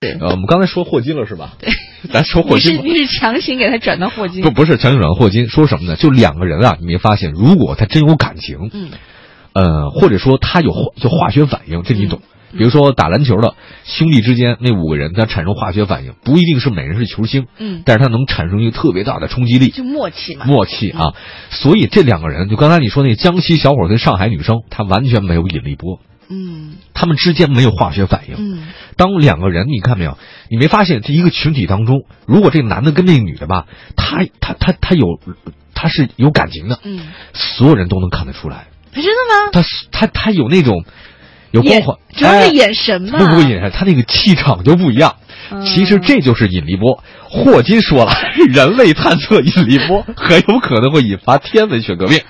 对呃，我们刚才说霍金了是吧？对，咱说霍金你是。你是强行给他转到霍金不，不是强行转到霍金，说什么呢？就两个人啊，你没发现，如果他真有感情，嗯呃，或者说他有化就化学反应，这你懂。嗯比如说打篮球的兄弟之间，那五个人他产生化学反应，不一定是每人是球星，嗯，但是他能产生一个特别大的冲击力。就默契嘛。默契啊，所以这两个人，就刚才你说那个江西小伙跟上海女生，他完全没有引力波，嗯他们之间没有化学反应。嗯当两个人，你看没有？你没发现这一个群体当中，如果这男的跟那个女的吧，他他他他有他是有感情的，嗯，所有人都能看得出来。真的吗？他他他有那种有光环，主要是哎眼神嘛。不不眼神，他那个气场就不一样。嗯其实这就是引力波。霍金说了，人类探测引力波很有可能会引发天文学革命。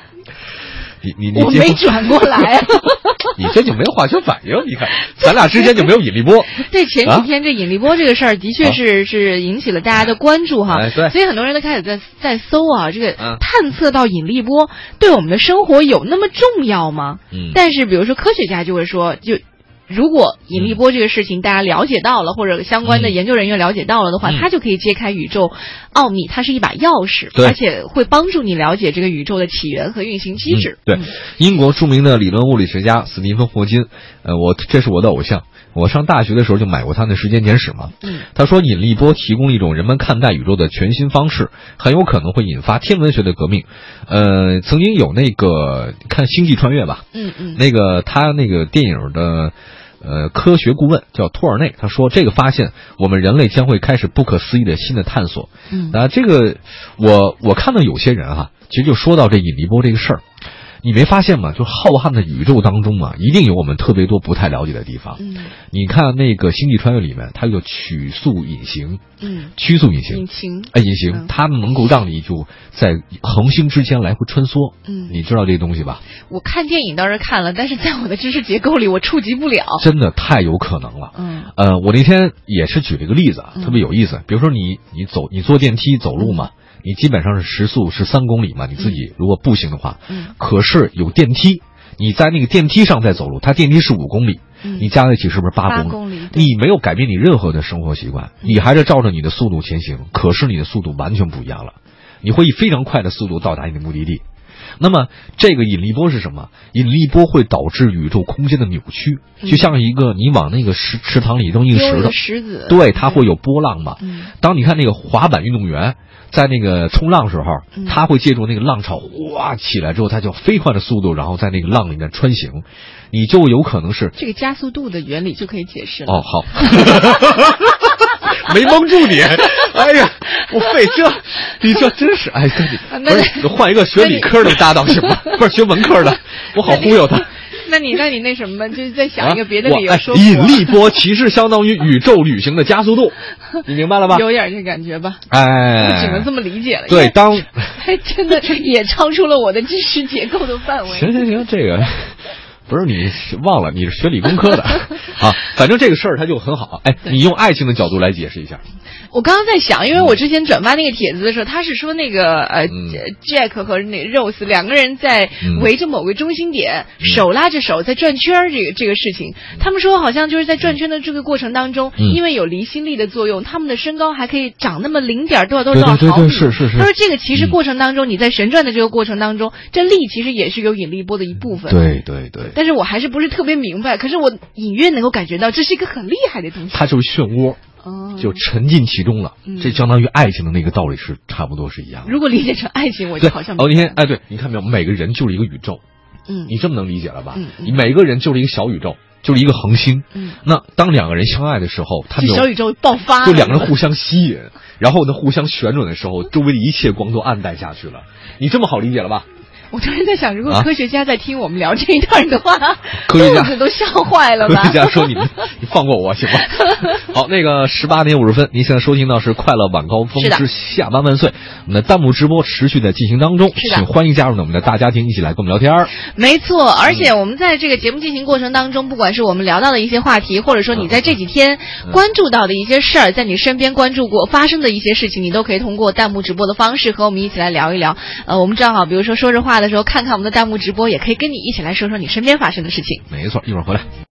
你你你我没转过来啊。你这就没有化学反应，你看咱俩之间就没有引力波。对，前啊几天这引力波这个事儿，的确是是引起了大家的关注哈。哎对所以很多人都开始在在搜啊，这个嗯探测到引力波对我们的生活有那么重要吗？嗯但是比如说科学家就会说，就。如果引力波这个事情大家了解到了，或者相关的嗯研究人员了解到了的话，嗯它就可以揭开宇宙奥秘，它是一把钥匙，而且会帮助你了解这个宇宙的起源和运行机制。嗯对，英国著名的理论物理学家斯蒂芬霍金，呃，我这是我的偶像。我上大学的时候就买过他的时间简史嘛。嗯他说，引力波提供一种人们看待宇宙的全新方式，很有可能会引发天文学的革命。呃，曾经有那个看《星际穿越》吧，嗯嗯那个他那个电影的。呃，科学顾问叫托尔内，他说这个发现，我们人类将会开始不可思议的新的探索。嗯啊，这个我我看到有些人哈、其实就说到这引力波这个事儿，你没发现吗？就浩瀚的宇宙当中啊，一定有我们特别多不太了解的地方。嗯你看那个《星际穿越》里面，它有曲速隐形、嗯，曲速隐形引，擎。哎，隐形嗯，它们能够让你就在恒星之间来回穿梭。嗯你知道这东西吧？我看电影倒是看了，但是在我的知识结构里我触及不了。真的太有可能了。嗯呃，我那天也是举了一个例子特别有意思。比如说你你走你坐电梯走路嘛，你基本上是时速是三公里嘛，你自己如果步行的话，嗯。可是有电梯，你在那个电梯上在走路，它电梯是五公里，嗯。你加在一起是不是八八公里？你没有改变你任何的生活习惯，嗯。你还是照着你的速度前行，可是你的速度完全不一样了，你会以非常快的速度到达你的目的地。那么这个引力波是什么？引力波会导致宇宙空间的扭曲，嗯就像一个你往那个池池塘里扔一个石子，对，它会有波浪嘛。嗯当你看那个滑板运动员在那个冲浪时候嗯，他会借助那个浪潮哗起来之后，他就飞快的速度，然后在那个浪里面穿行，你就有可能是这个加速度的原理就可以解释了。哦好，没蒙住你，哎呀，我费这，你这真是哎，不是换一个学理科的搭档行吗？不是学文科的，我好忽悠他。那你那你那什么，就是再想一个别的理由说引力波其实相当于宇宙旅行的加速度，你明白了吧？有点这感觉吧？哎，我只能这么理解了。对，当还真的也超出了我的知识结构的范围。行行行，这个不是你忘了你是学理工科的 啊，反正这个事儿它就很好。哎，你用爱情的角度来解释一下。我刚刚在想，因为我之前转发那个帖子的时候，他是说那个呃、嗯 Jack 和那 Rose 两个人在嗯围着某个中心点，手拉着手在转圈儿，这个这个事情，他们说好像就是在转圈的这个过程当中，嗯因为有离心力的作用，他们的身高还可以长那么零点多少多对少对对对毫米。是是是他说这个其实嗯过程当中，你在旋转的这个过程当中，这力其实也是有引力波的一部分。。对对对，但是我还是不是特别明白，可是我隐约能够感觉到这是一个很厉害的东西。它就是漩涡，哦，就沉浸其中了。嗯这相当于爱情的那个道理是差不多是一样的。如果理解成爱情，我对就好像，哦，你看，哎，对，你看没有？每个人就是一个宇宙，嗯你这么能理解了吧？嗯嗯你每个人就是一个小宇宙，就是一个恒星。嗯，那当两个人相爱的时候，小宇宙爆发了，就两个人互相吸引，然后呢互相旋转的时候，周围的一切光都暗淡下去了。你这么好理解了吧？我突然在想，如果啊科学家在听我们聊这一段的话，科学家 都笑坏了吧？科学家说你们，你放过我行吗？好，那个十八点五十分，您现在收听到是《快乐晚高峰之下班万岁》，我们的弹幕直播持续在进行当中，请欢迎加入我们的大家庭，一起来跟我们聊天儿。没错，而且我们在这个节目进行过程当中，不管是我们聊到的一些话题，或者说你在这几天嗯关注到的一些事儿，在你身边关注过发生的一些事情，你都可以通过弹幕直播的方式和我们一起来聊一聊。呃，我们正好，比如说说着的时候，看看我们的弹幕直播，也可以跟你一起来说说你身边发生的事情。没错，一会儿回来。